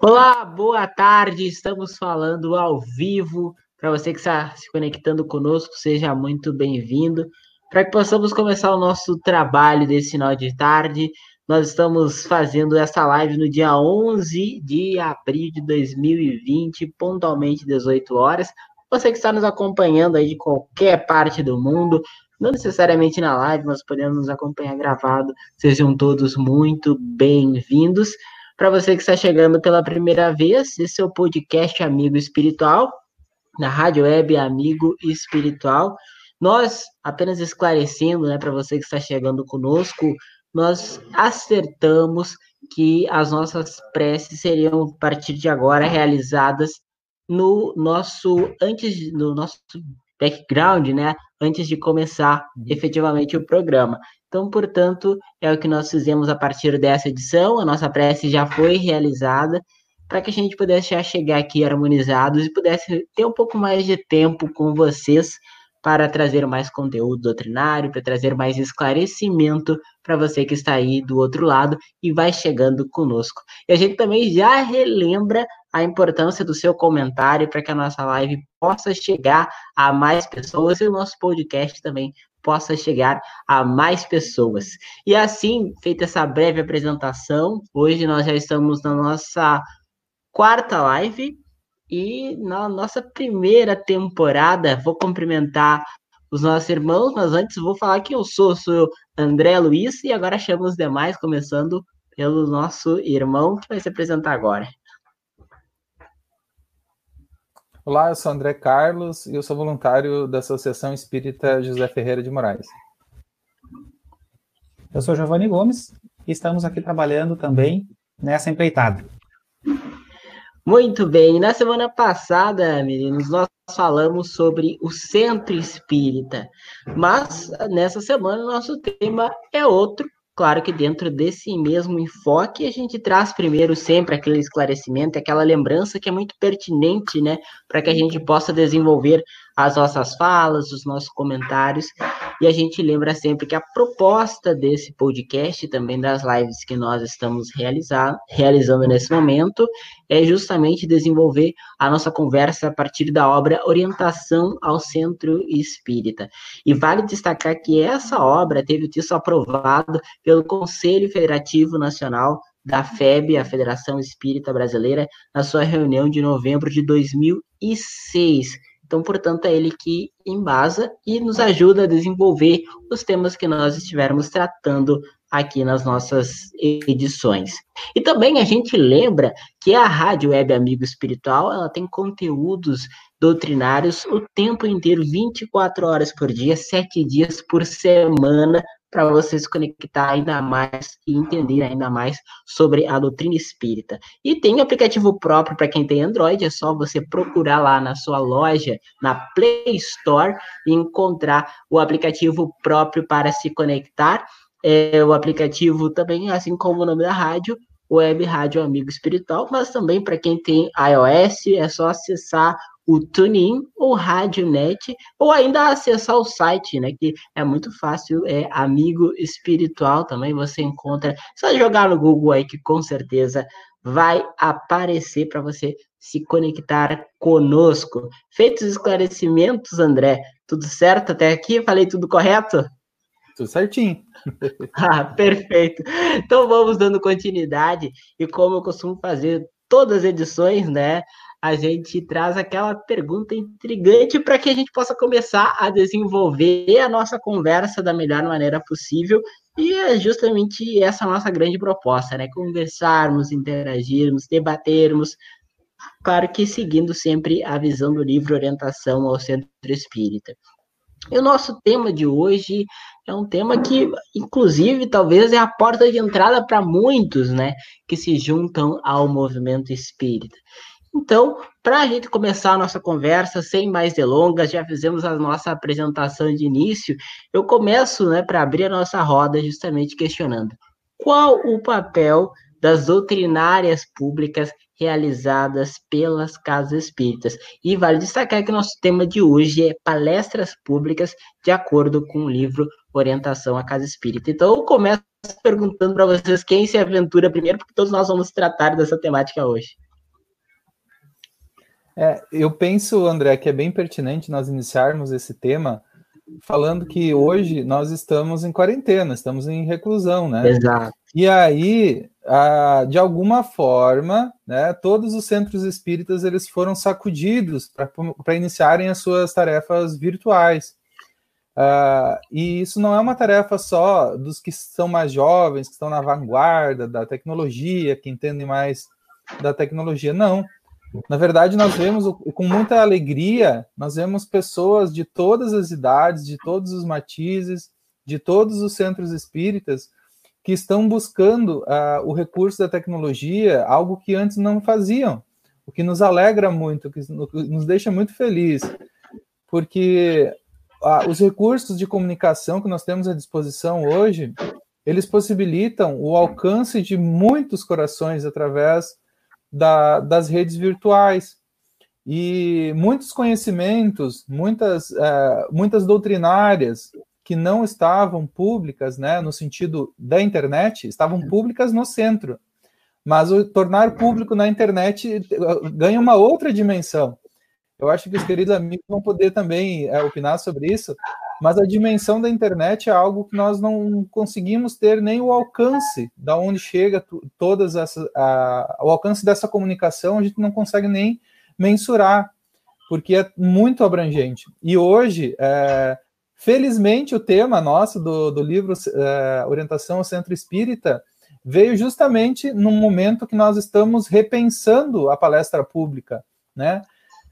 Olá, boa tarde. Estamos falando ao vivo. Para você que está se conectando conosco, seja muito bem-vindo. Para que possamos começar o nosso trabalho desse final de tarde, nós estamos fazendo essa live no dia 11 de abril de 2020, pontualmente 18 horas. Você que está nos acompanhando aí de qualquer parte do mundo, não necessariamente na live, mas podendo nos acompanhar gravado, sejam todos muito bem-vindos. Para você que está chegando pela primeira vez, esse é o podcast Amigo Espiritual, na Rádio Web Amigo Espiritual. Nós, apenas esclarecendo, né, para você que está chegando conosco, nós acertamos que as nossas preces seriam, a partir de agora, realizadas no nosso, antes, no nosso background, né, antes de começar efetivamente o programa. Então, portanto, é o que nós fizemos a partir dessa edição. A nossa prece já foi realizada para que a gente pudesse já chegar aqui harmonizados e pudesse ter um pouco mais de tempo com vocês para trazer mais conteúdo doutrinário, para trazer mais esclarecimento para você que está aí do outro lado e vai chegando conosco. E a gente também já relembra a importância do seu comentário para que a nossa live possa chegar a mais pessoas e o nosso podcast também possa chegar a mais pessoas. E assim, feita essa breve apresentação, hoje nós já estamos na nossa quarta live e na nossa primeira temporada. Vou cumprimentar os nossos irmãos, mas antes vou falar que eu sou, sou André Luiz e agora chamo os demais, começando pelo nosso irmão que vai se apresentar agora. Olá, eu sou André Carlos e eu sou voluntário da Associação Espírita José Ferreira de Moraes. Eu sou Giovanni Gomes e estamos aqui trabalhando também nessa empreitada. Muito bem, na semana passada, meninos, nós falamos sobre o centro espírita, mas nessa semana o nosso tema é outro Claro que dentro desse mesmo enfoque, a gente traz primeiro sempre aquele esclarecimento, aquela lembrança que é muito pertinente, né, para que a gente possa desenvolver as nossas falas, os nossos comentários. E a gente lembra sempre que a proposta desse podcast, também das lives que nós estamos realizar, realizando nesse momento, é justamente desenvolver a nossa conversa a partir da obra Orientação ao Centro Espírita. E vale destacar que essa obra teve o texto aprovado pelo Conselho Federativo Nacional da FEB, a Federação Espírita Brasileira, na sua reunião de novembro de 2006. Então, portanto, é ele que embasa e nos ajuda a desenvolver os temas que nós estivermos tratando aqui nas nossas edições. E também a gente lembra que a Rádio Web Amigo Espiritual, ela tem conteúdos doutrinários o tempo inteiro, 24 horas por dia, 7 dias por semana, para você se conectar ainda mais e entender ainda mais sobre a doutrina espírita. E tem aplicativo próprio para quem tem Android, é só você procurar lá na sua loja, na Play Store, e encontrar o aplicativo próprio para se conectar. É, o aplicativo também, assim como o nome da rádio, Web Rádio Amigo Espiritual, mas também para quem tem iOS, é só acessar o TuneIn ou RádioNet, ou ainda acessar o site, né, que é muito fácil, é Amigo Espiritual também, você encontra, só jogar no Google aí que com certeza vai aparecer para você se conectar conosco. Feitos os esclarecimentos, André, tudo certo até aqui? Falei tudo correto? Tudo certinho. ah, perfeito. Então vamos dando continuidade e como eu costumo fazer todas as edições, né? A gente traz aquela pergunta intrigante para que a gente possa começar a desenvolver a nossa conversa da melhor maneira possível. E é justamente essa nossa grande proposta, né? Conversarmos, interagirmos, debatermos. Claro que seguindo sempre a visão do livro Orientação ao Centro Espírita. E o nosso tema de hoje é um tema que, inclusive, talvez é a porta de entrada para muitos, né, que se juntam ao movimento espírita. Então, para a gente começar a nossa conversa, sem mais delongas, já fizemos a nossa apresentação de início, eu começo, né, para abrir a nossa roda, justamente questionando qual o papel das doutrinárias públicas realizadas pelas casas espíritas. E vale destacar que nosso tema de hoje é palestras públicas de acordo com o livro Orientação à Casa Espírita. Então, eu começo perguntando para vocês quem se aventura primeiro, porque todos nós vamos tratar dessa temática hoje. É, eu penso, André, que é bem pertinente nós iniciarmos esse tema falando que hoje nós estamos em quarentena, estamos em reclusão, né? Exato. E aí, de alguma forma, né, todos os centros espíritas eles foram sacudidos para iniciarem as suas tarefas virtuais. Uh, e isso não é uma tarefa só dos que são mais jovens, que estão na vanguarda da tecnologia, que entendem mais da tecnologia. Não. Na verdade, nós vemos com muita alegria, nós vemos pessoas de todas as idades, de todos os matizes, de todos os centros espíritas, que estão buscando uh, o recurso da tecnologia, algo que antes não faziam, o que nos alegra muito, que nos deixa muito feliz, porque uh, os recursos de comunicação que nós temos à disposição hoje, eles possibilitam o alcance de muitos corações através da, das redes virtuais. E muitos conhecimentos, muitas, uh, muitas doutrinárias, que não estavam públicas, né, no sentido da internet, estavam públicas no centro. Mas o tornar público na internet eh, ganha uma outra dimensão. Eu acho que os queridos amigos vão poder também é, opinar sobre isso, mas a dimensão da internet é algo que nós não conseguimos ter nem o alcance da onde chega todas essas a, o alcance dessa comunicação a gente não consegue nem mensurar porque é muito abrangente e hoje é, Felizmente, o tema nosso do, do livro uh, Orientação ao Centro Espírita veio justamente no momento que nós estamos repensando a palestra pública, né?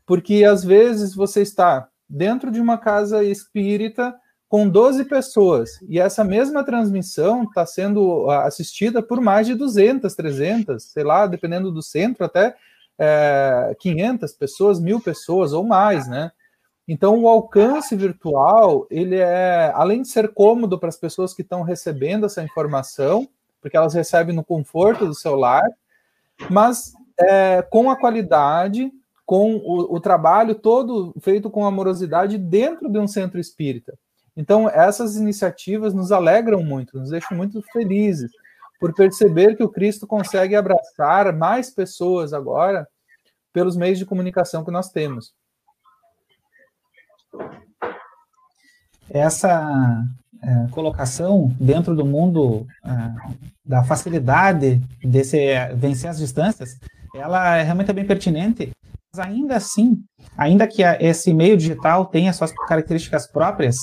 Porque às vezes você está dentro de uma casa espírita com 12 pessoas e essa mesma transmissão está sendo assistida por mais de 200, 300, sei lá, dependendo do centro, até é, eh, 500 pessoas, mil pessoas ou mais, né? Então, o alcance virtual, ele é, além de ser cômodo para as pessoas que estão recebendo essa informação, porque elas recebem no conforto do celular, mas é, com a qualidade, com o, o, trabalho todo feito com amorosidade dentro de um centro espírita. Então, essas iniciativas nos alegram muito, nos deixam muito felizes por perceber que o Cristo consegue abraçar mais pessoas agora pelos meios de comunicação que nós temos. essa é, colocação dentro do mundo é, da facilidade de se vencer as distâncias, ela é realmente bem pertinente, mas ainda assim, ainda que esse meio digital tenha suas características próprias,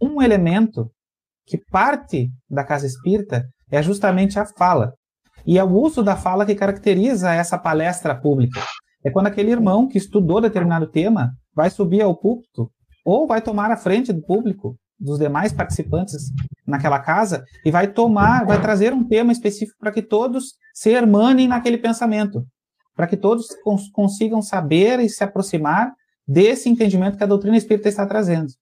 um elemento que parte da casa espírita é justamente a fala. E é o uso da fala que caracteriza essa palestra pública. É quando aquele irmão que estudou determinado tema vai subir ao púlpito ou vai tomar a frente do público, dos demais participantes naquela casa, e vai tomar, vai trazer um tema específico para que todos se hermanem naquele pensamento, para que todos cons consigam saber e se aproximar desse entendimento que a doutrina espírita está trazendo.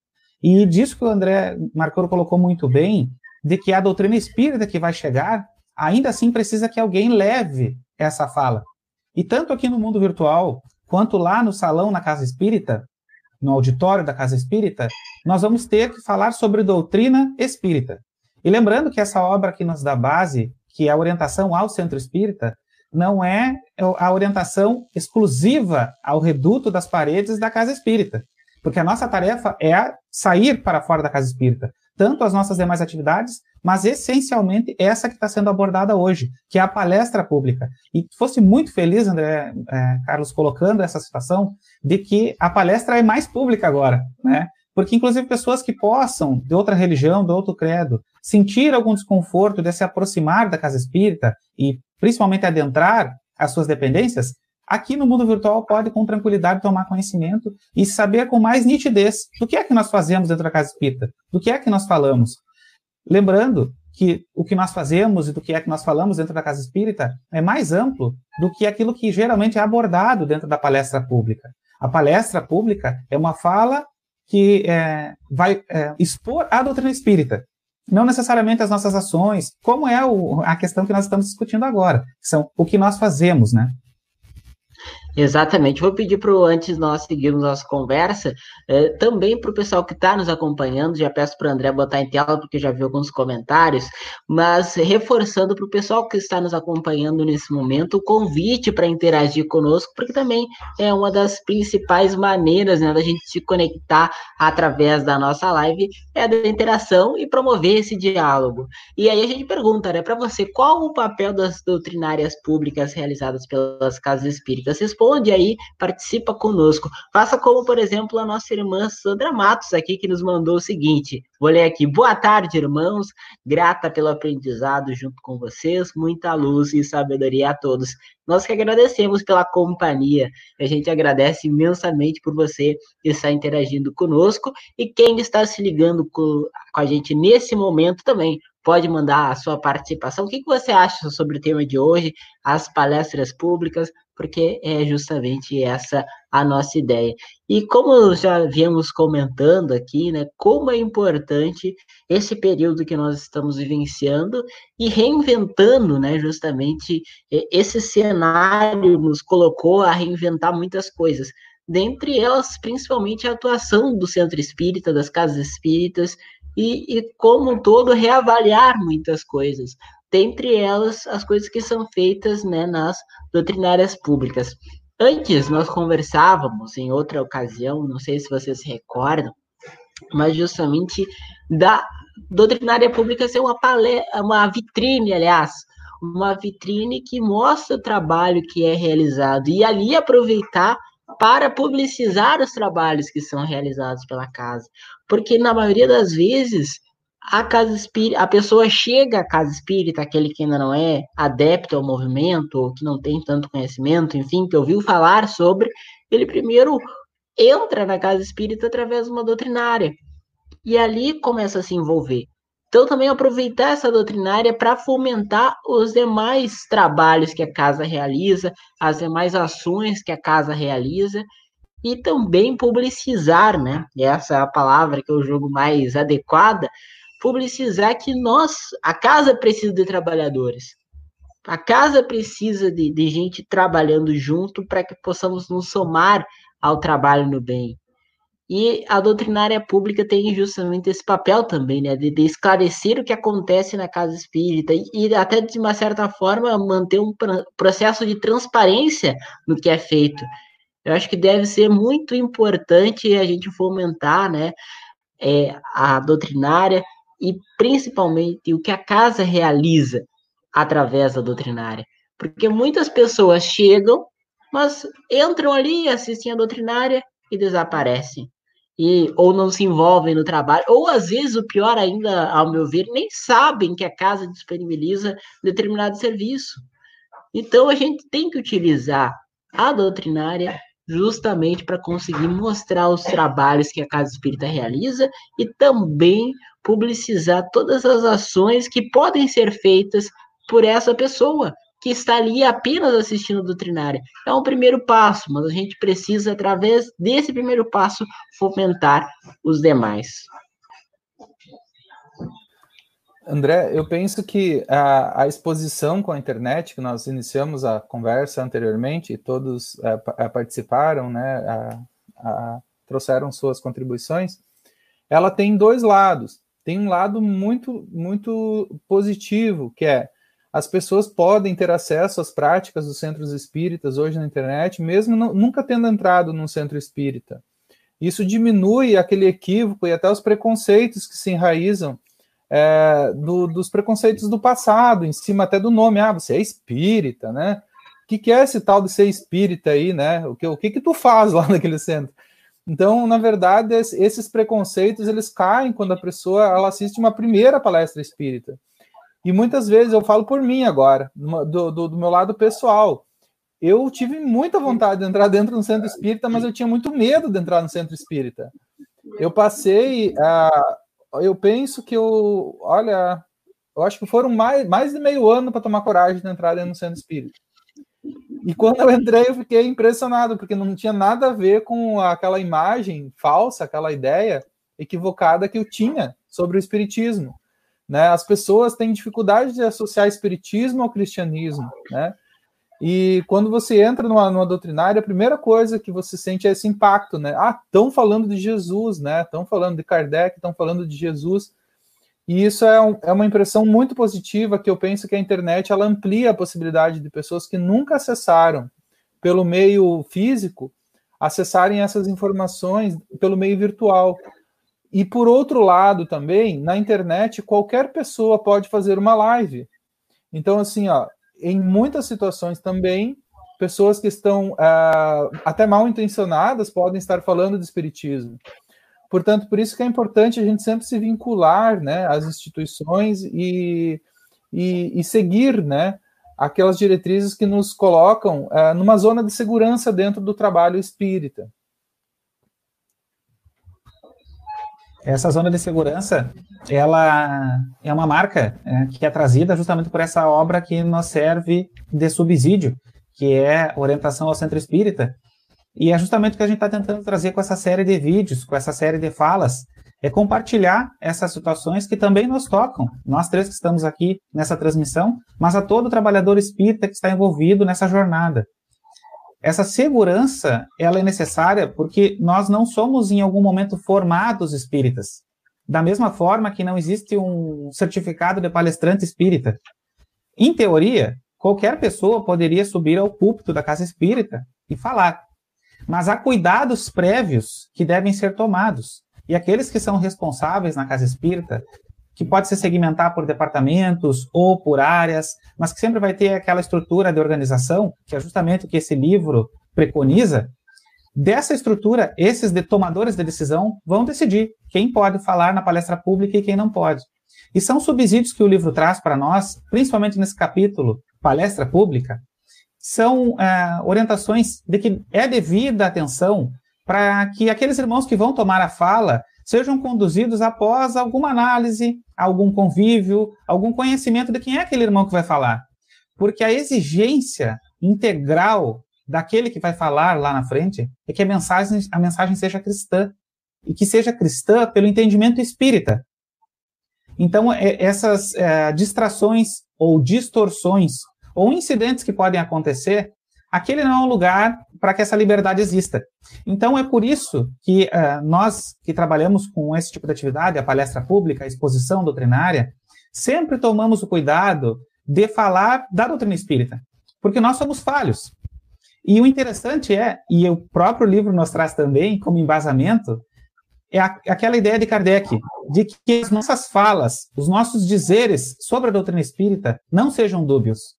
E disso que o André Marcoro colocou muito bem, de que a doutrina espírita que vai chegar, ainda assim precisa que alguém leve essa fala. E tanto aqui no mundo virtual, quanto lá no salão na casa espírita, no auditório da Casa Espírita, nós vamos ter que falar sobre doutrina espírita. E lembrando que essa obra que nos dá base, que é a orientação ao centro espírita, não é a orientação exclusiva ao reduto das paredes da casa espírita, porque a nossa tarefa é sair para fora da casa espírita, tanto as nossas demais atividades, mas essencialmente essa que está sendo abordada hoje, que é a palestra pública. E fosse muito feliz, André é, Carlos, colocando essa situação, de que a palestra é mais pública agora, né? Porque, inclusive, pessoas que possam, de outra religião, de outro credo, sentir algum desconforto de se aproximar da casa espírita e, principalmente, adentrar as suas dependências, aqui no mundo virtual pode com tranquilidade tomar conhecimento e saber com mais nitidez do que é que nós fazemos dentro da casa espírita, do que é que nós falamos. Lembrando que o que nós fazemos e do que é que nós falamos dentro da casa espírita é mais amplo do que aquilo que geralmente é abordado dentro da palestra pública. A palestra pública é uma fala que é, vai é, expor a doutrina espírita, não necessariamente as nossas ações, como é o, a questão que nós estamos discutindo agora, que são o que nós fazemos, né? Exatamente. Vou pedir para antes nós seguirmos nossa conversa, é, também para o pessoal que está nos acompanhando, já peço para o André botar em tela, porque já vi alguns comentários, mas reforçando para o pessoal que está nos acompanhando nesse momento o convite para interagir conosco, porque também é uma das principais maneiras né, da gente se conectar através da nossa live, é da interação e promover esse diálogo. E aí a gente pergunta, né, para você, qual o papel das doutrinárias públicas realizadas pelas casas espíritas? Responda responde aí, participa conosco. Faça como, por exemplo, a nossa irmã Sandra Matos aqui, que nos mandou o seguinte. Vou ler aqui. Boa tarde, irmãos. Grata pelo aprendizado junto com vocês. Muita luz e sabedoria a todos. Nós que agradecemos pela companhia. A gente agradece imensamente por você estar interagindo conosco e quem está se ligando com, a gente nesse momento também pode mandar a sua participação. O que você acha sobre o tema de hoje, as palestras públicas, porque é justamente essa a nossa ideia. E como já viemos comentando aqui, né, como é importante esse período que nós estamos vivenciando e reinventando, né, justamente esse cenário nos colocou a reinventar muitas coisas. Dentre elas, principalmente a atuação do centro espírita, das casas espíritas, e, e como um todo, reavaliar muitas coisas dentre elas as coisas que são feitas né, nas doutrinárias públicas. Antes nós conversávamos em outra ocasião, não sei se vocês se recordam, mas justamente da doutrinária pública ser uma, uma vitrine, aliás, uma vitrine que mostra o trabalho que é realizado e ali aproveitar para publicizar os trabalhos que são realizados pela casa, porque na maioria das vezes a casa espírita, a pessoa chega à casa espírita, aquele que ainda não é adepto ao movimento, ou que não tem tanto conhecimento, enfim, que ouviu falar sobre, ele primeiro entra na casa espírita através de uma doutrinária. E ali começa a se envolver. Então, também aproveitar essa doutrinária para fomentar os demais trabalhos que a casa realiza, as demais ações que a casa realiza, e também publicizar, né? Essa é a palavra que eu jogo mais adequada, publicizar que nós, a casa precisa de trabalhadores. A casa precisa de, de gente trabalhando junto para que possamos nos somar ao trabalho no bem. E a doutrinária pública tem justamente esse papel também, né, de, de esclarecer o que acontece na casa espírita e, e, até de uma certa forma manter um processo de transparência no que é feito. Eu acho que deve ser muito importante a gente fomentar, né, é, a doutrinária e principalmente o que a casa realiza através da doutrinária. Porque muitas pessoas chegam, mas entram ali, assistem a doutrinária e desaparecem. E, ou não se envolvem no trabalho, ou às vezes, o pior ainda, ao meu ver, nem sabem que a casa disponibiliza determinado serviço. Então, a gente tem que utilizar a doutrinária justamente para conseguir mostrar os trabalhos que a Casa Espírita realiza e também publicizar todas as ações que podem ser feitas por essa pessoa que está ali apenas assistindo a doutrinária. É um primeiro passo, mas a gente precisa, através desse primeiro passo, fomentar os demais. André, eu penso que a, a, exposição com a internet, que nós iniciamos a conversa anteriormente, e todos é, participaram, né, a, trouxeram suas contribuições, ela tem dois lados tem um lado muito, muito positivo, que é as pessoas podem ter acesso às práticas dos centros espíritas hoje na internet, mesmo não, nunca tendo entrado num centro espírita. Isso diminui aquele equívoco e até os preconceitos que se enraizam é, do, dos preconceitos do passado, em cima até do nome. Ah, você é espírita, né? O que, que é esse tal de ser espírita aí, né? O que, o que, que tu faz lá naquele centro? Então, na verdade, esses preconceitos eles caem quando a pessoa ela assiste uma primeira palestra espírita. E muitas vezes eu falo por mim agora, do, do, do meu lado pessoal. Eu tive muita vontade de entrar dentro do centro espírita, mas eu tinha muito medo de entrar no centro espírita. Eu passei, uh, eu penso que eu, olha, eu acho que foram mais, mais de meio ano para tomar coragem de entrar dentro do centro espírita. E quando eu entrei, eu fiquei impressionado, porque não tinha nada a ver com aquela imagem falsa, aquela ideia equivocada que eu tinha sobre o espiritismo. Né? As pessoas têm dificuldade de associar espiritismo ao cristianismo, né? E quando você entra numa, numa doutrinária, a primeira coisa que você sente é esse impacto, né? Ah, estão falando de Jesus, né? Estão falando de Kardec, estão falando de Jesus. E isso é, um, é, uma impressão muito positiva que eu penso que a internet ela amplia a possibilidade de pessoas que nunca acessaram pelo meio físico acessarem essas informações pelo meio virtual. E por outro lado também, na internet, qualquer pessoa pode fazer uma live. Então, assim, ó, em muitas situações também, pessoas que estão uh, até mal intencionadas podem estar falando de espiritismo. Portanto, por isso que é importante a gente sempre se vincular né, às instituições e, e, e seguir né, aquelas diretrizes que nos colocam uh, numa zona de segurança dentro do trabalho espírita. Essa zona de segurança, ela é uma marca é, que é trazida justamente por essa obra que nos serve de subsídio, que é orientação ao centro espírita. E é justamente o que a gente está tentando trazer com essa série de vídeos, com essa série de falas, é compartilhar essas situações que também nos tocam, nós três que estamos aqui nessa transmissão, mas a todo trabalhador espírita que está envolvido nessa jornada essa segurança ela é necessária porque nós não somos em algum momento formados espíritas. Da mesma forma que não existe um certificado de palestrante espírita. Em teoria, qualquer pessoa poderia subir ao púlpito da casa espírita e falar. Mas há cuidados prévios que devem ser tomados. E aqueles que são responsáveis na casa espírita que pode se segmentar por departamentos ou por áreas, mas que sempre vai ter aquela estrutura de organização, que é justamente o que esse livro preconiza. Dessa estrutura, esses de tomadores de decisão vão decidir quem pode falar na palestra pública e quem não pode. E são subsídios que o livro traz para nós, principalmente nesse capítulo, palestra pública, são é, orientações de que é devida atenção para que aqueles irmãos que vão tomar a fala sejam conduzidos após alguma análise, algum convívio, algum conhecimento de quem é aquele irmão que vai falar. Porque a exigência integral daquele que vai falar lá na frente é que a mensagem, a mensagem seja cristã. E que seja cristã pelo entendimento espírita. Então, é, essas é, distrações ou distorções ou incidentes que podem acontecer aquele não é um lugar para que essa liberdade exista. Então, é por isso que uh, nós que trabalhamos com esse tipo de atividade, a palestra pública, a exposição doutrinária, sempre tomamos o cuidado de falar da doutrina espírita, porque nós somos falhos. E o interessante é, e o próprio livro nos traz também como embasamento, é a, aquela ideia de Kardec, de que as nossas falas, os nossos dizeres sobre a doutrina espírita não sejam dúbios.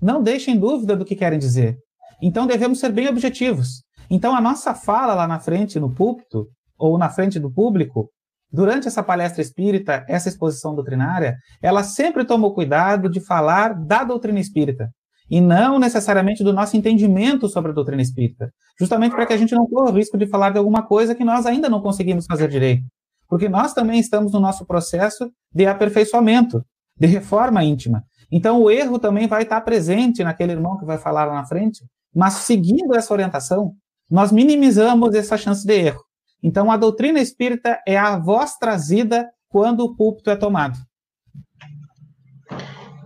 Não deixem dúvida do que querem dizer. Então devemos ser bem objetivos. Então a nossa fala lá na frente, no púlpito, ou na frente do público, durante essa palestra espírita, essa exposição doutrinária, ela sempre tomou cuidado de falar da doutrina espírita e não necessariamente do nosso entendimento sobre a doutrina espírita, justamente para que a gente não corra o risco de falar de alguma coisa que nós ainda não conseguimos fazer direito, porque nós também estamos no nosso processo de aperfeiçoamento, de reforma íntima. Então o erro também vai estar presente naquele irmão que vai falar lá na frente, mas seguindo essa orientação, nós minimizamos essa chance de erro. Então, a doutrina espírita é a voz trazida quando o púlpito é tomado.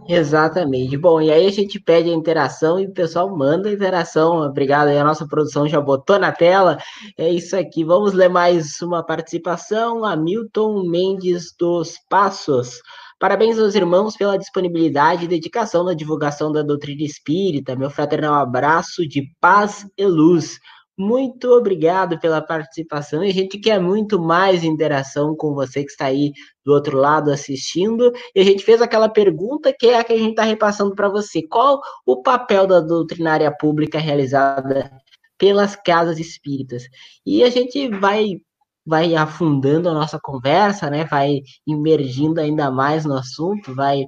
Exatamente. Bom, e aí a gente pede a interação e o pessoal manda a interação. Obrigado aí, a nossa produção já botou na tela. É isso aqui. Vamos ler mais uma participação. Hamilton Mendes dos Passos. Parabéns aos irmãos pela disponibilidade e dedicação na divulgação da doutrina espírita. Meu fraternal abraço de paz e luz. Muito obrigado pela participação e a gente quer muito mais interação com você que está aí do outro lado assistindo. E a gente fez aquela pergunta que é a que a gente está repassando para você. Qual o papel da doutrinária pública realizada pelas casas espíritas? E a gente vai vai afundando a nossa conversa, né? Vai imergindo ainda mais no assunto, vai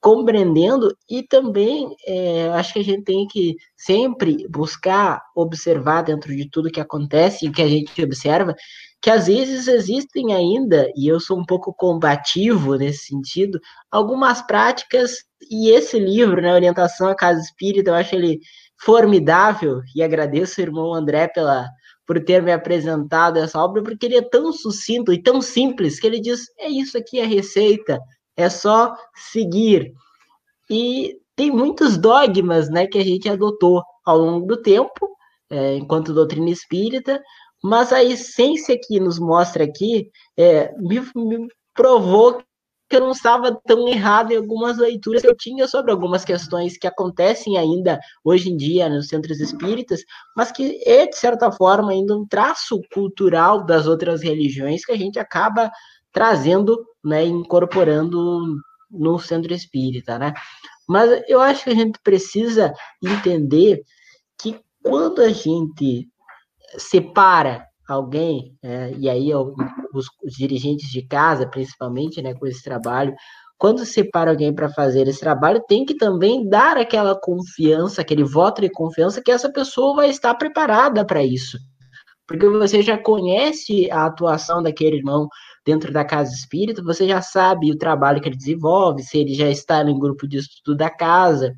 compreendendo e também é, acho que a gente tem que sempre buscar observar dentro de tudo que acontece e que a gente observa que às vezes existem ainda e eu sou um pouco combativo nesse sentido algumas práticas e esse livro, né, orientação à casa espírita, eu acho ele formidável e agradeço o irmão André pela por ter me apresentado essa obra, porque ele é tão sucinto e tão simples que ele diz: é isso aqui a receita, é só seguir. E tem muitos dogmas, né, que a gente adotou ao longo do tempo, é, enquanto doutrina espírita, mas a essência que nos mostra aqui é, me, me provou que eu não estava tão errado em algumas leituras que eu tinha sobre algumas questões que acontecem ainda hoje em dia nos centros espíritas, mas que é, de certa forma, ainda um traço cultural das outras religiões que a gente acaba trazendo, né, incorporando no centro espírita, né? Mas eu acho que a gente precisa entender que quando a gente separa alguém, é, e aí os, os, dirigentes de casa, principalmente, né, com esse trabalho, quando separa alguém para fazer esse trabalho, tem que também dar aquela confiança, aquele voto de confiança que essa pessoa vai estar preparada para isso. Porque você já conhece a atuação daquele irmão dentro da casa espírita, você já sabe o trabalho que ele desenvolve, se ele já está no grupo de estudo da casa.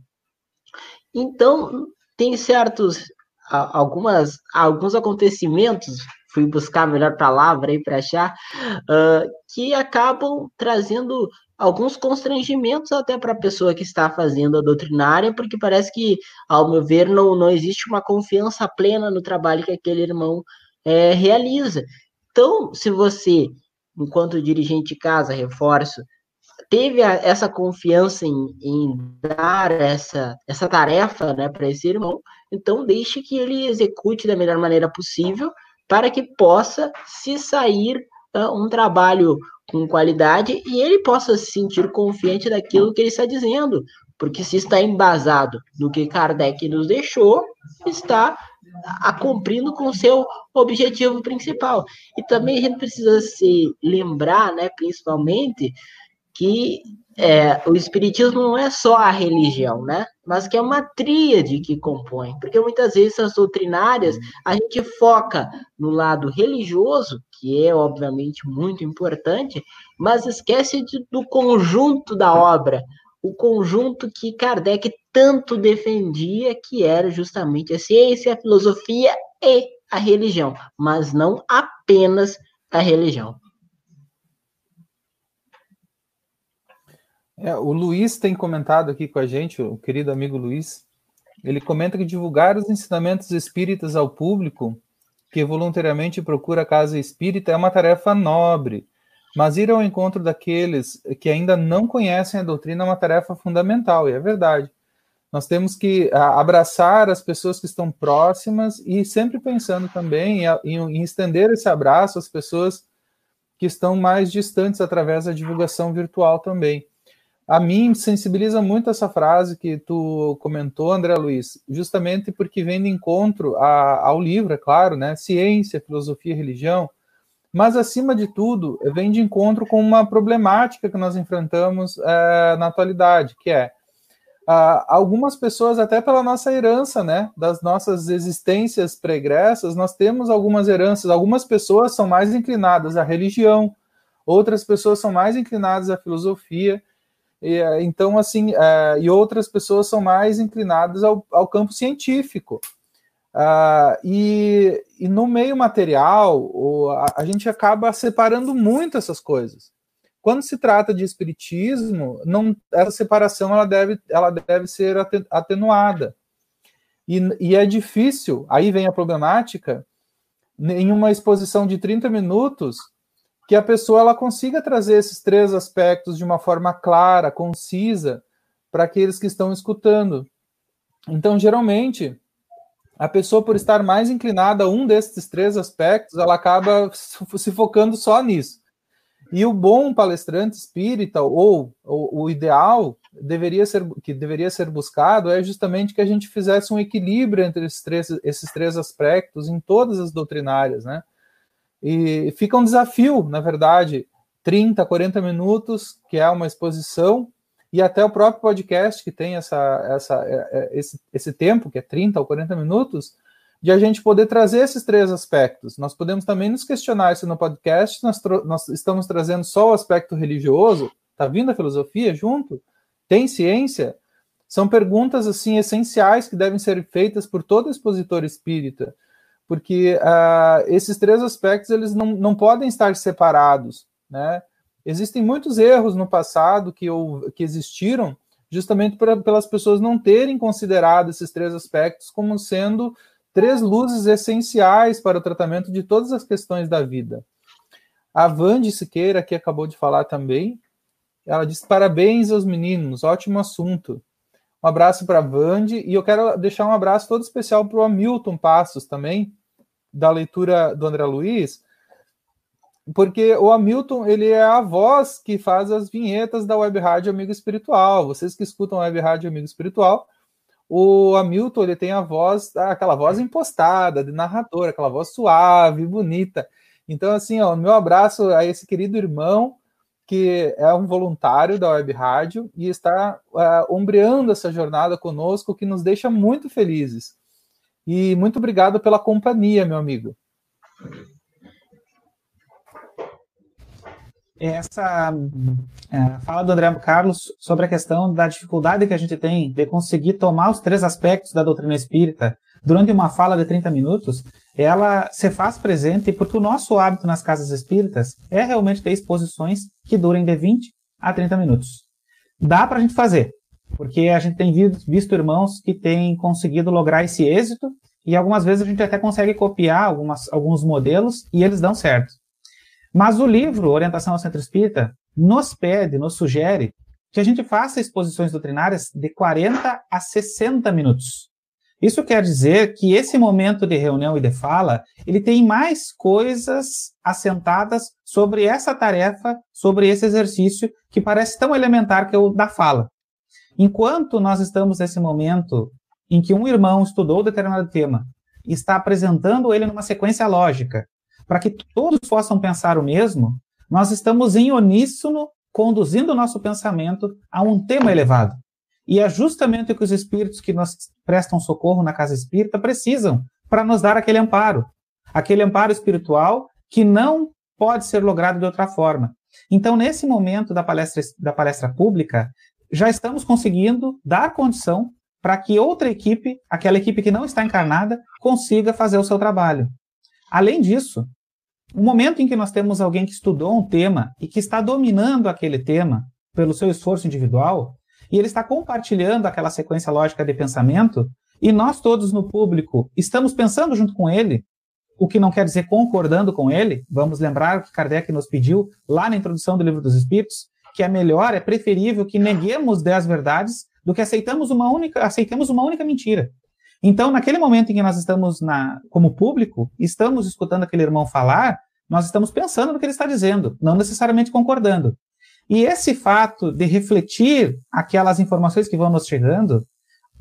Então, tem certos algumas alguns acontecimentos fui buscar a melhor palavra aí para achar, uh, que acabam trazendo alguns constrangimentos até para a pessoa que está fazendo a doutrinária, porque parece que, ao meu ver, não, não existe uma confiança plena no trabalho que aquele irmão é, realiza. Então, se você, enquanto dirigente de casa, reforço, teve a, essa confiança em, em, dar essa, essa tarefa né, para esse irmão, então deixe que ele execute da melhor maneira possível, para que possa se sair uh, um trabalho com qualidade e ele possa se sentir confiante daquilo que ele está dizendo, porque se está embasado no que Kardec nos deixou, está a cumprindo com seu objetivo principal. E também a gente precisa se lembrar, né, principalmente, que é, o espiritismo não é só a religião, né? Mas que é uma tríade que compõe, porque muitas vezes as doutrinárias a gente foca no lado religioso, que é obviamente muito importante, mas esquece de, do conjunto da obra, o conjunto que Kardec tanto defendia, que era justamente a ciência, a filosofia e a religião, mas não apenas a religião. É, o Luiz tem comentado aqui com a gente, o querido amigo Luiz. Ele comenta que divulgar os ensinamentos espíritas ao público que voluntariamente procura a casa espírita é uma tarefa nobre, mas ir ao encontro daqueles que ainda não conhecem a doutrina é uma tarefa fundamental, e é verdade. Nós temos que abraçar as pessoas que estão próximas e sempre pensando também em, em estender esse abraço às pessoas que estão mais distantes através da divulgação virtual também a mim sensibiliza muito essa frase que tu comentou, André Luiz, justamente porque vem de encontro a, ao livro, é claro, né? Ciência, filosofia, religião, mas acima de tudo vem de encontro com uma problemática que nós enfrentamos é, na atualidade, que é algumas pessoas, até pela nossa herança, né, das nossas existências pregressas, nós temos algumas heranças. Algumas pessoas são mais inclinadas à religião, outras pessoas são mais inclinadas à filosofia. E, é, então, assim, uh, e outras pessoas são mais inclinadas ao, ao campo científico. Uh, e, e, no meio material, o, a, a, gente acaba separando muito essas coisas. Quando se trata de espiritismo, não, essa separação ela deve, ela deve ser atenuada. E, e é difícil, aí vem a problemática, em uma exposição de 30 minutos, que a pessoa ela consiga trazer esses três aspectos de uma forma clara, concisa, para aqueles que estão escutando. Então, geralmente, a pessoa, por estar mais inclinada a um desses três aspectos, ela acaba se focando só nisso. E o bom palestrante espírita, ou, ou o ideal, deveria ser, que deveria ser buscado, é justamente que a gente fizesse um equilíbrio entre esses três, esses três aspectos em todas as doutrinárias, né? E fica um desafio, na verdade, 30, 40 minutos, que é uma exposição, e até o próprio podcast, que tem essa, essa, é, é, esse, esse tempo, que é 30 ou 40 minutos, de a gente poder trazer esses três aspectos. Nós podemos também nos questionar se no podcast nós, nós estamos trazendo só o aspecto religioso, está vindo a filosofia junto? Tem ciência? São perguntas assim essenciais que devem ser feitas por todo expositor espírita porque uh, esses três aspectos eles não, não podem estar separados, né? Existem muitos erros no passado que, que existiram justamente pra, pelas pessoas não terem considerado esses três aspectos como sendo três luzes essenciais para o tratamento de todas as questões da vida. A Vande Siqueira, que acabou de falar também, ela disse: parabéns aos meninos, ótimo assunto. Um abraço para a Vande e eu quero deixar um abraço todo especial para o Hamilton Passos também, da leitura do André Luiz, porque o Hamilton ele é a voz que faz as vinhetas da Web Rádio Amigo Espiritual. Vocês que escutam a Web Rádio Amigo Espiritual, o Hamilton ele tem a voz, aquela voz impostada, de narrador, aquela voz suave, bonita. Então, assim, ó, meu abraço a esse querido irmão que é um voluntário da Web Rádio e está uh, ombreando essa jornada conosco, que nos deixa muito felizes. E muito obrigado pela companhia, meu amigo. Essa é, fala do André Carlos sobre a questão da dificuldade que a gente tem de conseguir tomar os três aspectos da doutrina espírita durante uma fala de 30 minutos, ela se faz presente porque o nosso hábito nas casas espíritas é realmente ter exposições que durem de 20 a 30 minutos. Dá para a gente fazer, porque a gente tem visto irmãos que têm conseguido lograr esse êxito e algumas vezes a gente até consegue copiar algumas, alguns modelos e eles dão certo. Mas o livro Orientação ao Centro Espírita nos pede, nos sugere que a gente faça exposições doutrinárias de 40 a 60 minutos. Isso quer dizer que esse momento de reunião e de fala, ele tem mais coisas assentadas sobre essa tarefa, sobre esse exercício que parece tão elementar que é o da fala. Enquanto nós estamos nesse momento em que um irmão estudou determinado tema e está apresentando ele numa sequência lógica, para que todos possam pensar o mesmo, nós estamos em uníssono conduzindo o nosso pensamento a um tema elevado. E é justamente o que os espíritos que nos prestam socorro na casa espírita precisam para nos dar aquele amparo. Aquele amparo espiritual que não pode ser logrado de outra forma. Então, nesse momento da palestra, da palestra pública, já estamos conseguindo dar condição para que outra equipe, aquela equipe que não está encarnada, consiga fazer o seu trabalho. Além disso, o momento em que nós temos alguém que estudou um tema e que está dominando aquele tema pelo seu esforço individual, e ele está compartilhando aquela sequência lógica de pensamento, e nós todos no público estamos pensando junto com ele, o que não quer dizer concordando com ele. Vamos lembrar o que Kardec nos pediu lá na introdução do Livro dos Espíritos, que é melhor, é preferível que neguemos dez verdades do que aceitamos uma única, aceitemos uma única mentira. Então, naquele momento em que nós estamos na, como público, estamos escutando aquele irmão falar, nós estamos pensando no que ele está dizendo, não necessariamente concordando. E esse fato de refletir aquelas informações que vão nos chegando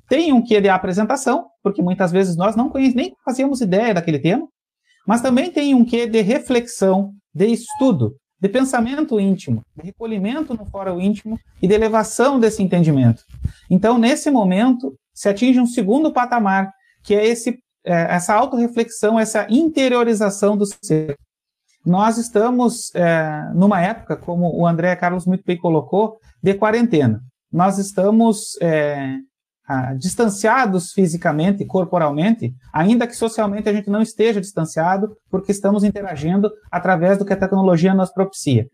tem um quê de apresentação, porque muitas vezes nós não conhecemos, nem fazíamos ideia daquele tema, mas também tem um quê de reflexão, de estudo, de pensamento íntimo, de recolhimento no fórum íntimo e de elevação desse entendimento. Então, nesse momento, se atinge um segundo patamar, que é esse, é, essa autorreflexão, essa interiorização do ser. Nós estamos é, numa época, como o André Carlos muito bem colocou, de quarentena. Nós estamos é, distanciados fisicamente, corporalmente, ainda que socialmente a gente não esteja distanciado, porque estamos interagindo através do que a tecnologia nos propicia.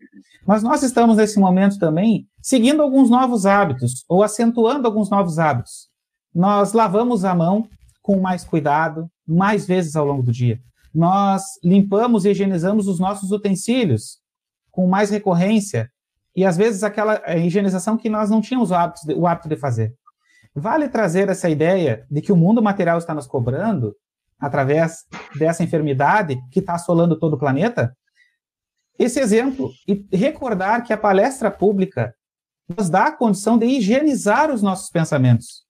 Mas nós estamos nesse momento também seguindo alguns novos hábitos, ou acentuando alguns novos hábitos. Nós lavamos a mão com mais cuidado, mais vezes ao longo do dia nós limpamos e higienizamos os nossos utensílios com mais recorrência e às vezes aquela higienização que nós não tínhamos o hábito, de, o hábito de fazer. Vale trazer essa ideia de que o mundo material está nos cobrando através dessa enfermidade que está assolando todo o planeta? Esse exemplo e recordar que a palestra pública nos dá a condição de higienizar os nossos pensamentos.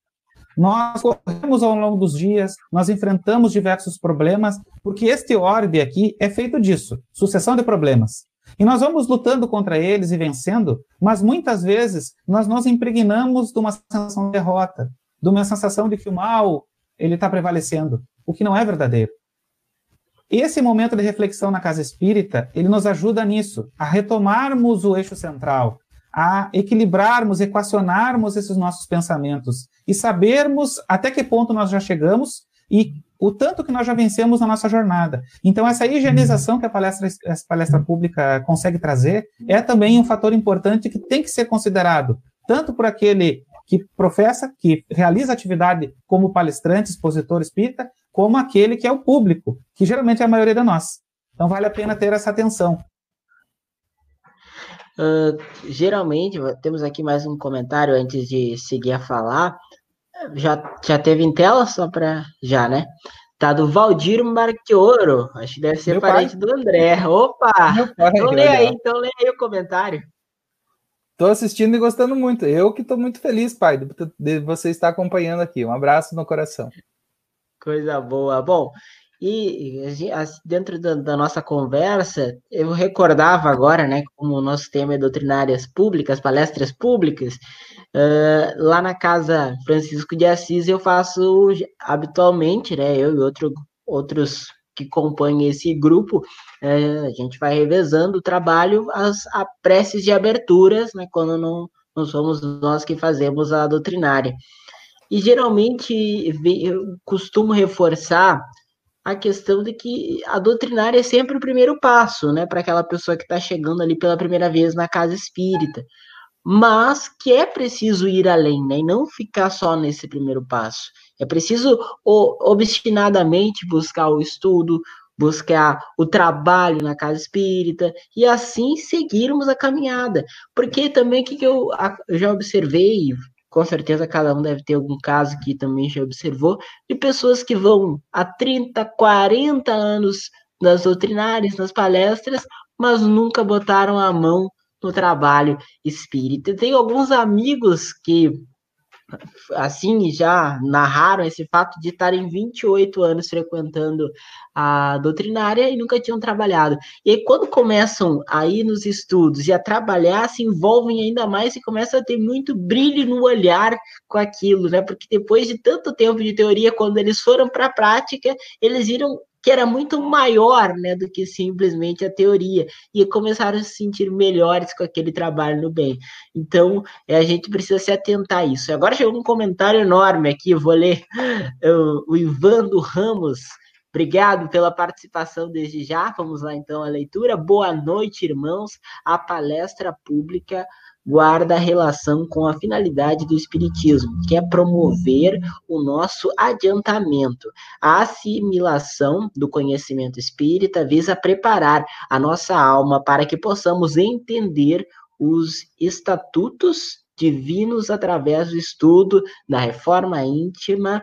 Nós corremos ao longo dos dias, nós enfrentamos diversos problemas, porque este orbe aqui é feito disso, sucessão de problemas. E nós vamos lutando contra eles e vencendo, mas muitas vezes nós nos impregnamos de uma sensação de derrota, de uma sensação de que o mal ele está prevalecendo, o que não é verdadeiro. Esse momento de reflexão na casa espírita, ele nos ajuda nisso, a retomarmos o eixo central, a equilibrarmos, equacionarmos esses nossos pensamentos e sabermos até que ponto nós já chegamos e o tanto que nós já vencemos na nossa jornada. Então, essa higienização que a palestra, a palestra pública consegue trazer é também um fator importante que tem que ser considerado, tanto por aquele que professa, que realiza atividade como palestrante, expositor espírita, como aquele que é o público, que geralmente é a maioria de nós. Então vale a pena ter essa atenção. Uh, geralmente, temos aqui mais um comentário antes de seguir a falar. Já, já teve em tela, só para já, né? Tá do Valdir Marquioro. Acho que deve ser Meu parente pai. do André. Opa! Pai, então lê aí, então lê aí o comentário. Tô assistindo e gostando muito. Eu que tô muito feliz, pai, de, de você estar acompanhando aqui. Um abraço no coração. Coisa boa. Bom, e dentro da, da, nossa conversa, eu recordava agora, né, como o nosso tema é doutrinárias públicas, palestras públicas, uh, lá na casa Francisco de Assis eu faço habitualmente, né, eu e outro, outros que compõem esse grupo, uh, a gente vai revezando o trabalho, as a preces de aberturas, né, quando não, não somos nós que fazemos a doutrinária. E geralmente eu costumo reforçar a questão de que a doutrinária é sempre o primeiro passo, né, para aquela pessoa que está chegando ali pela primeira vez na casa espírita, mas que é preciso ir além, né, e não ficar só nesse primeiro passo. É preciso obstinadamente buscar o estudo, buscar o trabalho na casa espírita e assim seguirmos a caminhada. Porque também o que, que eu, eu já observei, com certeza cada um deve ter algum caso que também já observou, de pessoas que vão há 30, 40 anos nas doutrinárias, nas palestras, mas nunca botaram a mão no trabalho espírita. Tenho alguns amigos que assim, já narraram esse fato de estarem 28 anos frequentando a doutrinária e nunca tinham trabalhado. E aí, quando começam a ir nos estudos e a trabalhar, se envolvem ainda mais e começam a ter muito brilho no olhar com aquilo, né? Porque depois de tanto tempo de teoria, quando eles foram para a prática, eles viram que era muito maior né, do que simplesmente a teoria, e começaram a se sentir melhores com aquele trabalho no bem. Então, é, a gente precisa se atentar a isso. Agora chegou um comentário enorme aqui, vou ler o Ivando Ramos. Obrigado pela participação desde já. Vamos lá então a leitura. Boa noite, irmãos. A palestra pública guarda relação com a finalidade do Espiritismo, que é promover o nosso adiantamento. A assimilação do conhecimento espírita visa preparar a nossa alma para que possamos entender os estatutos divinos através do estudo da reforma íntima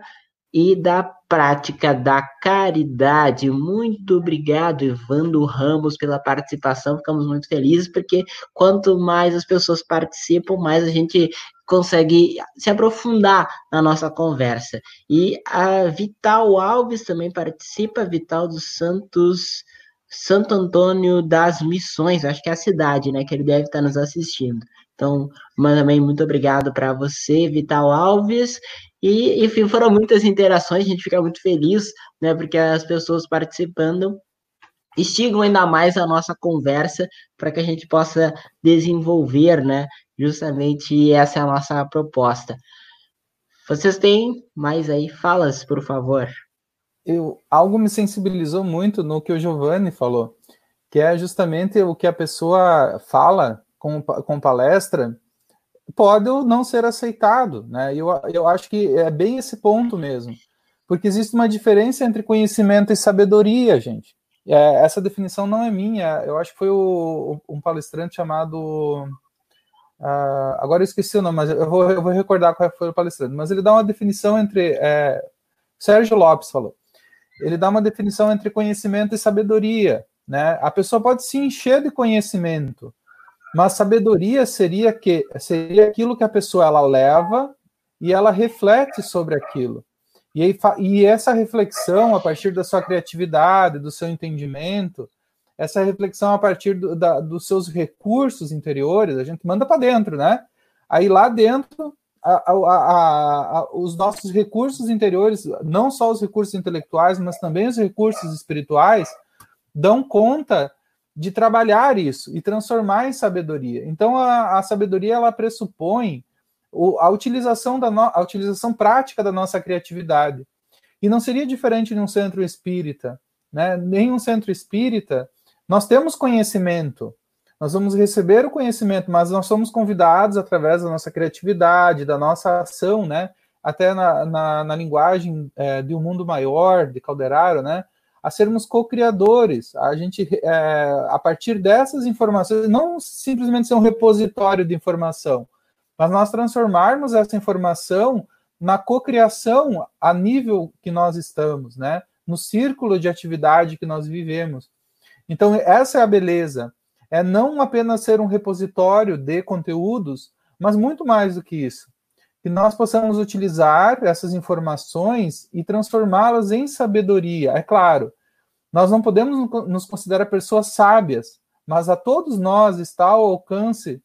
e da prática da caridade. Muito obrigado, Evandro Ramos, pela participação. Ficamos muito felizes, porque quanto mais as pessoas participam, mais a gente consegue se aprofundar na nossa conversa. E a Vital Alves também participa, Vital dos Santos. Santo Antônio das Missões, acho que é a cidade, né, que ele deve estar nos assistindo. Então, também muito obrigado para você, Vital Alves, e, enfim, foram muitas interações, a gente fica muito feliz, né, porque as pessoas participando instigam ainda mais a nossa conversa para que a gente possa desenvolver, né, justamente essa é a nossa proposta. Vocês têm mais aí falas, por favor? Eu, algo me sensibilizou muito no que o Giovanni falou, que é justamente o que a pessoa fala com, com palestra, pode ou não ser aceitado, né? Eu, eu acho que é bem esse ponto mesmo, porque existe uma diferença entre conhecimento e sabedoria, gente. É, essa definição não é minha, eu acho que foi o, um palestrante chamado. Uh, agora eu esqueci o nome, mas eu vou, eu vou recordar qual foi o palestrante. Mas ele dá uma definição entre. É, Sérgio Lopes falou. Ele dá uma definição entre conhecimento e sabedoria. Né? A pessoa pode se encher de conhecimento, mas sabedoria seria que seria aquilo que a pessoa ela leva e ela reflete sobre aquilo. E, aí, e essa reflexão, a partir da sua criatividade, do seu entendimento, essa reflexão a partir do, da, dos seus recursos interiores, a gente manda para dentro, né? Aí lá dentro, a, a, a, os nossos recursos interiores, não só os recursos intelectuais, mas também os recursos espirituais, dão conta de trabalhar isso e transformar em sabedoria. Então, a, a sabedoria ela pressupõe o, a utilização da no, a utilização prática da nossa criatividade. E não seria diferente num centro espírita, né? Nem um centro espírita, nós temos conhecimento, nós vamos receber o conhecimento, mas nós somos convidados através da nossa criatividade, da nossa ação, né? Até na, na, na linguagem é, de um mundo maior, de Calderaro, né? A sermos co-criadores. A gente, é, a partir dessas informações, não simplesmente ser um repositório de informação, mas nós transformarmos essa informação na cocriação a nível que nós estamos, né? No círculo de atividade que nós vivemos. Então, essa é a beleza é não apenas ser um repositório de conteúdos, mas muito mais do que isso. Que nós possamos utilizar essas informações e transformá-las em sabedoria. É claro, nós não podemos nos considerar pessoas sábias, mas a todos nós está ao alcance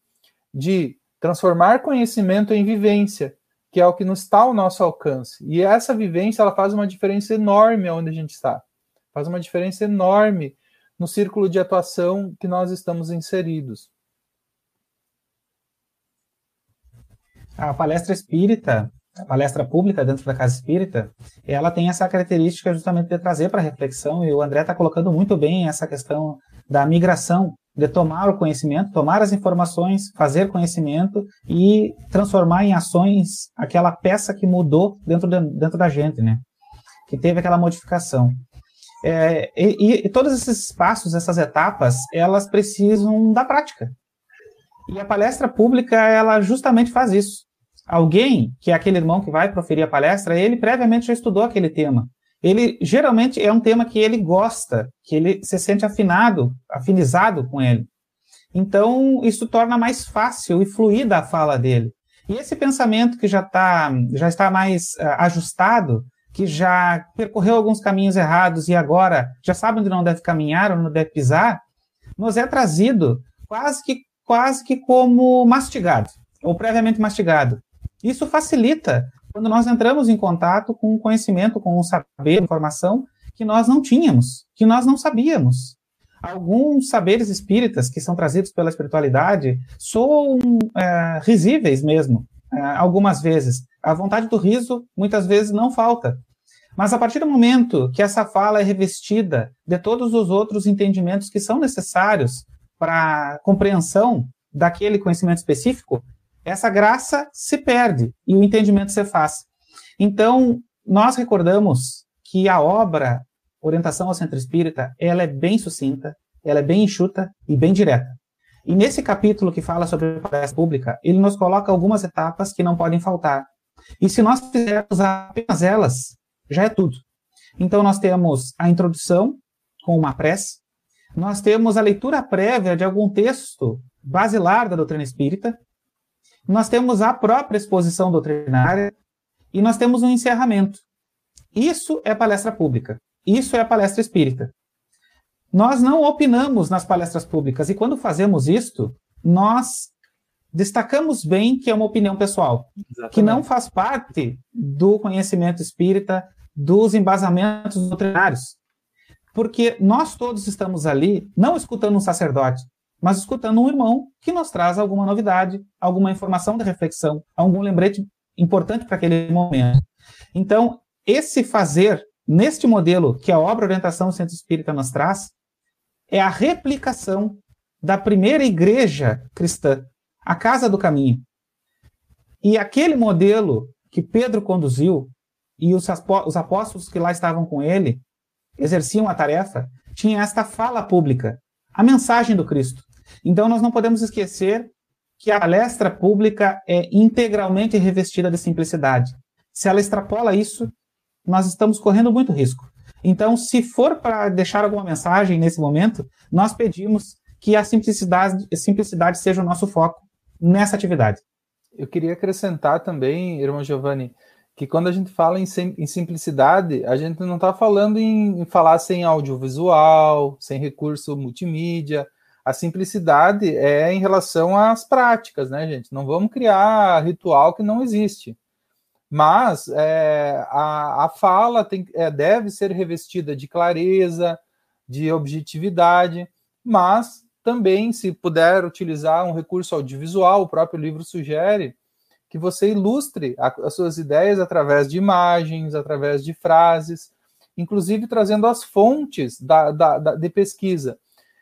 de transformar conhecimento em vivência, que é o que nos está ao nosso alcance. E essa vivência ela faz uma diferença enorme onde a gente está. Faz uma diferença enorme no círculo de atuação que nós estamos inseridos. A palestra espírita, a palestra pública dentro da casa espírita, ela tem essa característica justamente de trazer para reflexão, e o André está colocando muito bem essa questão da migração, de tomar o conhecimento, tomar as informações, fazer conhecimento e transformar em ações aquela peça que mudou dentro, de, dentro da gente, né? Que teve aquela modificação. É, e, e, todos esses passos, essas etapas, elas precisam da prática. E a palestra pública, ela justamente faz isso. Alguém, que é aquele irmão que vai proferir a palestra, ele previamente já estudou aquele tema. Ele geralmente é um tema que ele gosta, que ele se sente afinado, afinizado com ele. Então, isso torna mais fácil e fluida a fala dele. E esse pensamento que já, tá, já está mais uh, ajustado, que já percorreu alguns caminhos errados e agora já sabe onde não deve caminhar, onde não deve pisar, nos é trazido quase que, quase que como mastigado, ou previamente mastigado. Isso facilita quando nós entramos em contato com o conhecimento, com o saber, informação que nós não tínhamos, que nós não sabíamos. Alguns saberes espíritas que são trazidos pela espiritualidade são é, risíveis mesmo, é, algumas vezes, a vontade do riso muitas vezes não falta. Mas a partir do momento que essa fala é revestida de todos os outros entendimentos que são necessários para a compreensão daquele conhecimento específico, essa graça se perde e o entendimento se faz. Então, nós recordamos que a obra Orientação ao Centro Espírita, ela é bem sucinta, ela é bem enxuta e bem direta. E nesse capítulo que fala sobre a palestra pública, ele nos coloca algumas etapas que não podem faltar. E se nós fizermos apenas elas, já é tudo. Então, nós temos a introdução com uma prece, nós temos a leitura prévia de algum texto basilar da doutrina espírita, nós temos a própria exposição doutrinária e nós temos um encerramento. Isso é palestra pública. Isso é palestra espírita. Nós não opinamos nas palestras públicas e quando fazemos isto, nós destacamos bem que é uma opinião pessoal, Exatamente. que não faz parte do conhecimento espírita, dos embasamentos doutrinários. Porque nós todos estamos ali não escutando um sacerdote, mas escutando um irmão que nos traz alguma novidade, alguma informação de reflexão, algum lembrete importante para aquele momento. Então, esse fazer neste modelo que a obra Orientação Centro Espírita nos traz é a replicação da primeira igreja cristã, a Casa do Caminho. E aquele modelo que Pedro conduziu e os apóstolos que lá estavam com ele exerciam a tarefa, tinha esta fala pública, a mensagem do Cristo. Então nós não podemos esquecer que a palestra pública é integralmente revestida de simplicidade. Se ela extrapola isso, nós estamos correndo muito risco. Então, se for para deixar alguma mensagem nesse momento, nós pedimos que a simplicidade, simplicidade seja o nosso foco nessa atividade. Eu queria acrescentar também, irmão Giovanni, que quando a gente fala em, em simplicidade, a gente não está falando em, em, falar sem audiovisual, sem recurso multimídia. A simplicidade é em relação às práticas, né, gente? Não vamos criar ritual que não existe. Mas é, a, a fala tem, é, deve ser revestida de clareza, de objetividade, mas também, se puder utilizar um recurso audiovisual, o próprio livro sugere, que você ilustre a, as suas ideias através de imagens, através de frases, inclusive trazendo as fontes da, da, da, de pesquisa.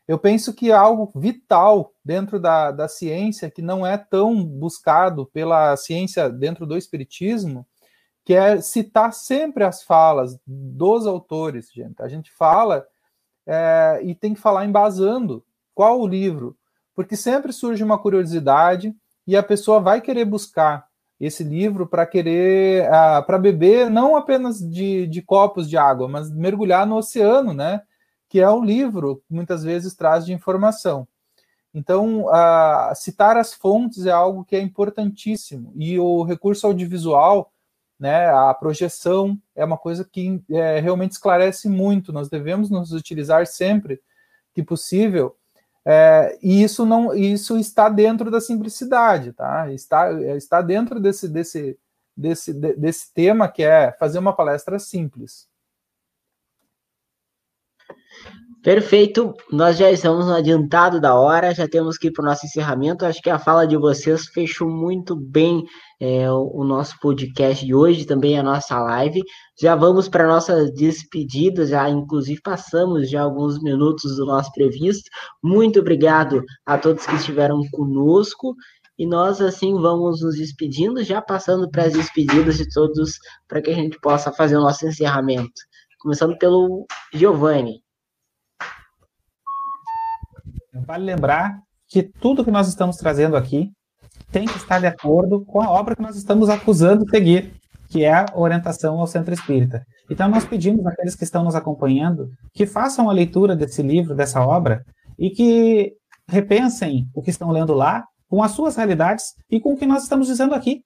Eu penso que algo vital dentro da, da ciência, que não é tão buscado pela ciência dentro do Espiritismo, que é citar sempre as falas dos autores, gente. A gente fala é, e tem que falar embasando qual o livro, porque sempre surge uma curiosidade e a pessoa vai querer buscar esse livro para querer uh, para beber não apenas de, de copos de água, mas mergulhar no oceano, né? Que é um livro muitas vezes traz de informação. Então, uh, citar as fontes é algo que é importantíssimo e o recurso audiovisual, né? A projeção é uma coisa que é, realmente esclarece muito. Nós devemos nos utilizar sempre que possível é, e isso não, isso está dentro da simplicidade, tá? Está, está dentro desse, desse, desse, desse tema que é fazer uma palestra simples. Perfeito, nós já estamos no adiantado da hora, já temos que ir para o nosso encerramento. Acho que a fala de vocês fechou muito bem é, o, nosso podcast de hoje, também a nossa live. Já vamos para a nossa despedida, já inclusive passamos já alguns minutos do nosso previsto. Muito obrigado a todos que estiveram conosco. E nós, assim, vamos nos despedindo, já passando para as despedidas de todos, para que a gente possa fazer o nosso encerramento. Começando pelo Giovanni. Vale lembrar que tudo que nós estamos trazendo aqui tem que estar de acordo com a obra que nós estamos acusando de seguir, que é a orientação ao centro espírita. Então, nós pedimos àqueles que estão nos acompanhando que façam a leitura desse livro, dessa obra, e que repensem o que estão lendo lá com as suas realidades e com o que nós estamos dizendo aqui.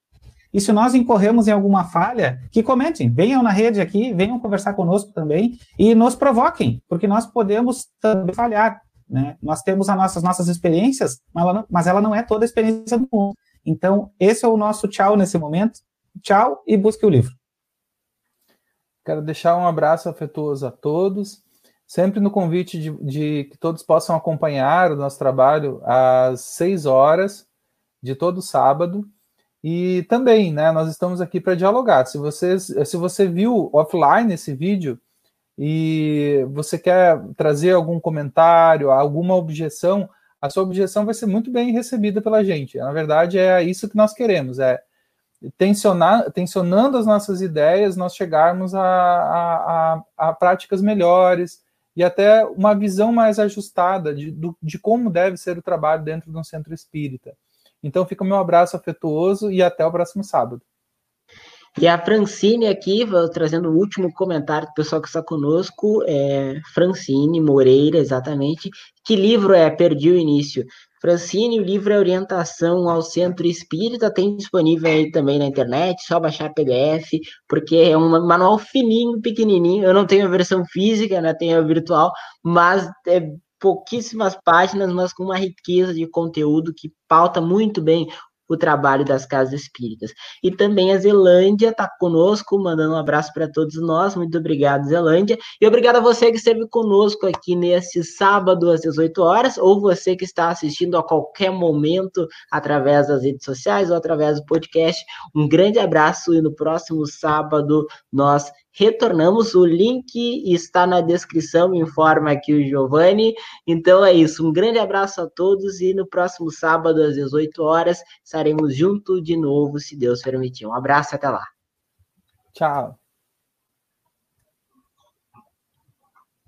E se nós incorremos em alguma falha, que comentem, venham na rede aqui, venham conversar conosco também e nos provoquem, porque nós podemos também falhar. Né? Nós temos as nossas, nossas experiências, mas ela, não, mas ela não é toda a experiência do mundo. Então, esse é o nosso tchau nesse momento. Tchau e busque o livro. Quero deixar um abraço afetuoso a todos, sempre no convite de, de que todos possam acompanhar o nosso trabalho às seis horas de todo sábado. E também, né, nós estamos aqui para dialogar. Se, vocês, se você viu offline esse vídeo, e você quer trazer algum comentário, alguma objeção, a sua objeção vai ser muito bem recebida pela gente. Na verdade, é isso que nós queremos, é tensionar, tensionando as nossas ideias, nós chegarmos a, a, a, a práticas melhores e até uma visão mais ajustada de, do, de como deve ser o trabalho dentro de um centro espírita. Então, fica o meu abraço afetuoso e até o próximo sábado. E a Francine aqui, trazendo o último comentário do pessoal que está conosco, é Francine Moreira, exatamente. Que livro é? Perdi o início. Francine, o livro é Orientação ao Centro Espírita, tem disponível aí também na internet, só baixar PDF, porque é um manual fininho, pequenininho. Eu não tenho a versão física, né? Tenho a virtual, mas é pouquíssimas páginas, mas com uma riqueza de conteúdo que pauta muito bem o trabalho das casas espíritas. E também a Zelândia está conosco, mandando um abraço para todos nós. Muito obrigado, Zelândia. E obrigado a você que esteve conosco aqui nesse sábado às 18 horas, ou você que está assistindo a qualquer momento através das redes sociais ou através do podcast. Um grande abraço e no próximo sábado nós retornamos. O link está na descrição, informa aqui o Giovanni. Então é isso. Um grande abraço a todos e no próximo sábado, às 18 horas, estaremos juntos de novo, se Deus permitir. Um abraço até lá. Tchau.